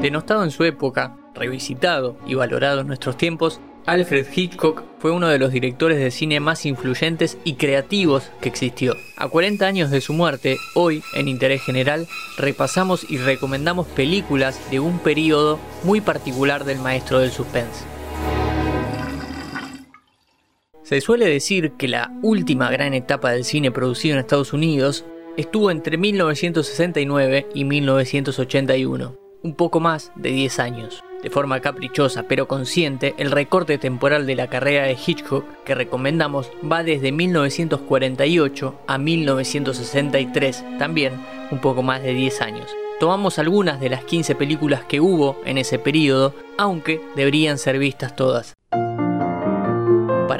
Denostado en su época, revisitado y valorado en nuestros tiempos, Alfred Hitchcock fue uno de los directores de cine más influyentes y creativos que existió. A 40 años de su muerte, hoy, en Interés General, repasamos y recomendamos películas de un periodo muy particular del maestro del suspense. Se suele decir que la última gran etapa del cine producido en Estados Unidos estuvo entre 1969 y 1981, un poco más de 10 años. De forma caprichosa pero consciente, el recorte temporal de la carrera de Hitchcock que recomendamos va desde 1948 a 1963, también un poco más de 10 años. Tomamos algunas de las 15 películas que hubo en ese periodo, aunque deberían ser vistas todas.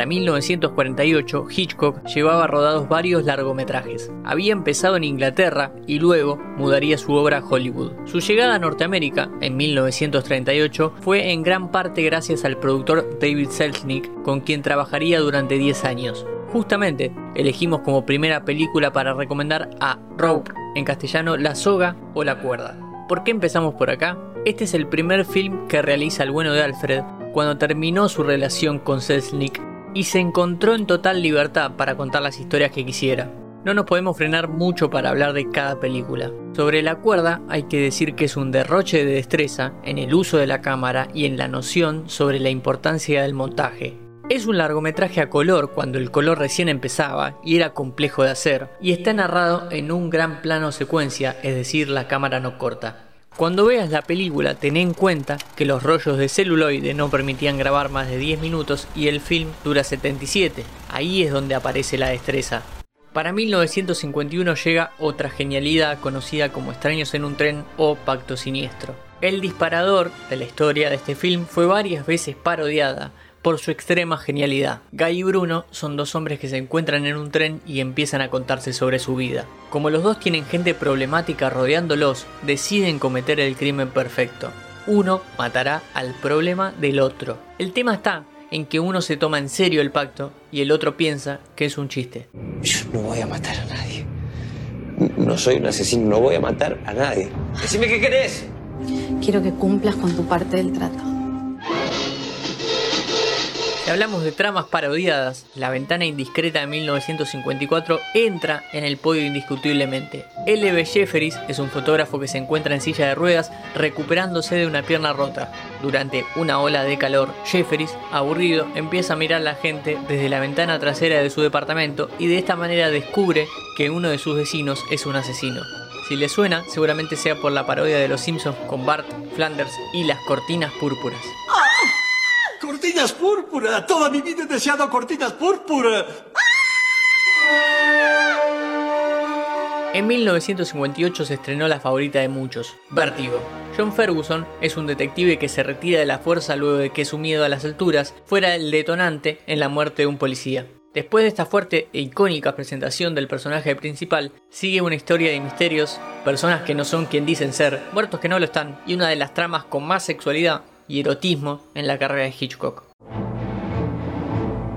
Para 1948, Hitchcock llevaba rodados varios largometrajes. Había empezado en Inglaterra y luego mudaría su obra a Hollywood. Su llegada a Norteamérica, en 1938, fue en gran parte gracias al productor David Selznick, con quien trabajaría durante 10 años. Justamente, elegimos como primera película para recomendar a Rope, en castellano La soga o la cuerda. ¿Por qué empezamos por acá? Este es el primer film que realiza el bueno de Alfred cuando terminó su relación con Selznick y se encontró en total libertad para contar las historias que quisiera. No nos podemos frenar mucho para hablar de cada película. Sobre la cuerda hay que decir que es un derroche de destreza en el uso de la cámara y en la noción sobre la importancia del montaje. Es un largometraje a color cuando el color recién empezaba y era complejo de hacer, y está narrado en un gran plano secuencia, es decir, la cámara no corta. Cuando veas la película, ten en cuenta que los rollos de celuloide no permitían grabar más de 10 minutos y el film dura 77. Ahí es donde aparece la destreza. Para 1951 llega otra genialidad conocida como Extraños en un tren o Pacto Siniestro. El disparador de la historia de este film fue varias veces parodiada, por su extrema genialidad. Guy y Bruno son dos hombres que se encuentran en un tren y empiezan a contarse sobre su vida. Como los dos tienen gente problemática rodeándolos, deciden cometer el crimen perfecto. Uno matará al problema del otro. El tema está en que uno se toma en serio el pacto y el otro piensa que es un chiste. Yo no voy a matar a nadie. No soy un asesino, no voy a matar a nadie. Decime qué querés. Quiero que cumplas con tu parte del trato. Si hablamos de tramas parodiadas, La ventana indiscreta de 1954 entra en el podio indiscutiblemente. L.B. Jefferies es un fotógrafo que se encuentra en silla de ruedas recuperándose de una pierna rota. Durante una ola de calor, Jefferies, aburrido, empieza a mirar a la gente desde la ventana trasera de su departamento y de esta manera descubre que uno de sus vecinos es un asesino. Si le suena, seguramente sea por la parodia de Los Simpsons con Bart, Flanders y las cortinas púrpuras. ¡Cortinas púrpura! Toda mi vida he deseado cortinas púrpura. En 1958 se estrenó la favorita de muchos, Vértigo. John Ferguson es un detective que se retira de la fuerza luego de que su miedo a las alturas fuera el detonante en la muerte de un policía. Después de esta fuerte e icónica presentación del personaje principal, sigue una historia de misterios, personas que no son quien dicen ser, muertos que no lo están, y una de las tramas con más sexualidad y erotismo en la carrera de Hitchcock.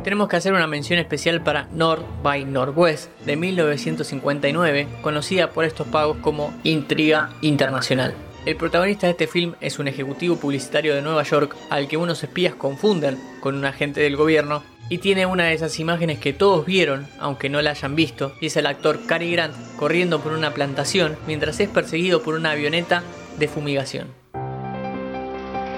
Tenemos que hacer una mención especial para North by Northwest de 1959, conocida por estos pagos como Intriga Internacional. El protagonista de este film es un ejecutivo publicitario de Nueva York al que unos espías confunden con un agente del gobierno y tiene una de esas imágenes que todos vieron, aunque no la hayan visto, y es el actor Cary Grant corriendo por una plantación mientras es perseguido por una avioneta de fumigación.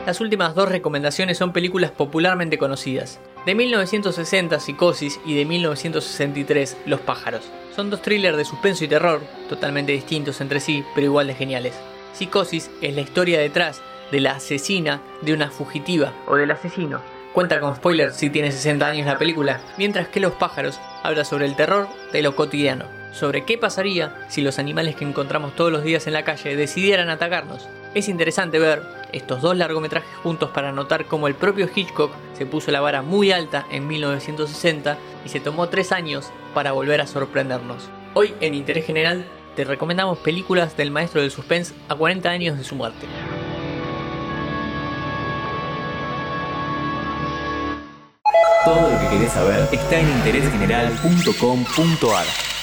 Las últimas dos recomendaciones son películas popularmente conocidas. De 1960 Psicosis y de 1963 Los pájaros. Son dos thrillers de suspenso y terror, totalmente distintos entre sí, pero igual de geniales. Psicosis es la historia detrás de la asesina de una fugitiva o del asesino. Cuenta con spoiler si tiene 60 años la película, mientras que Los pájaros habla sobre el terror de lo cotidiano, sobre qué pasaría si los animales que encontramos todos los días en la calle decidieran atacarnos. Es interesante ver estos dos largometrajes juntos para notar cómo el propio Hitchcock se puso la vara muy alta en 1960 y se tomó tres años para volver a sorprendernos. Hoy en Interés General te recomendamos películas del maestro del suspense a 40 años de su muerte. Todo lo que querés saber está en interésgeneral.com.ar.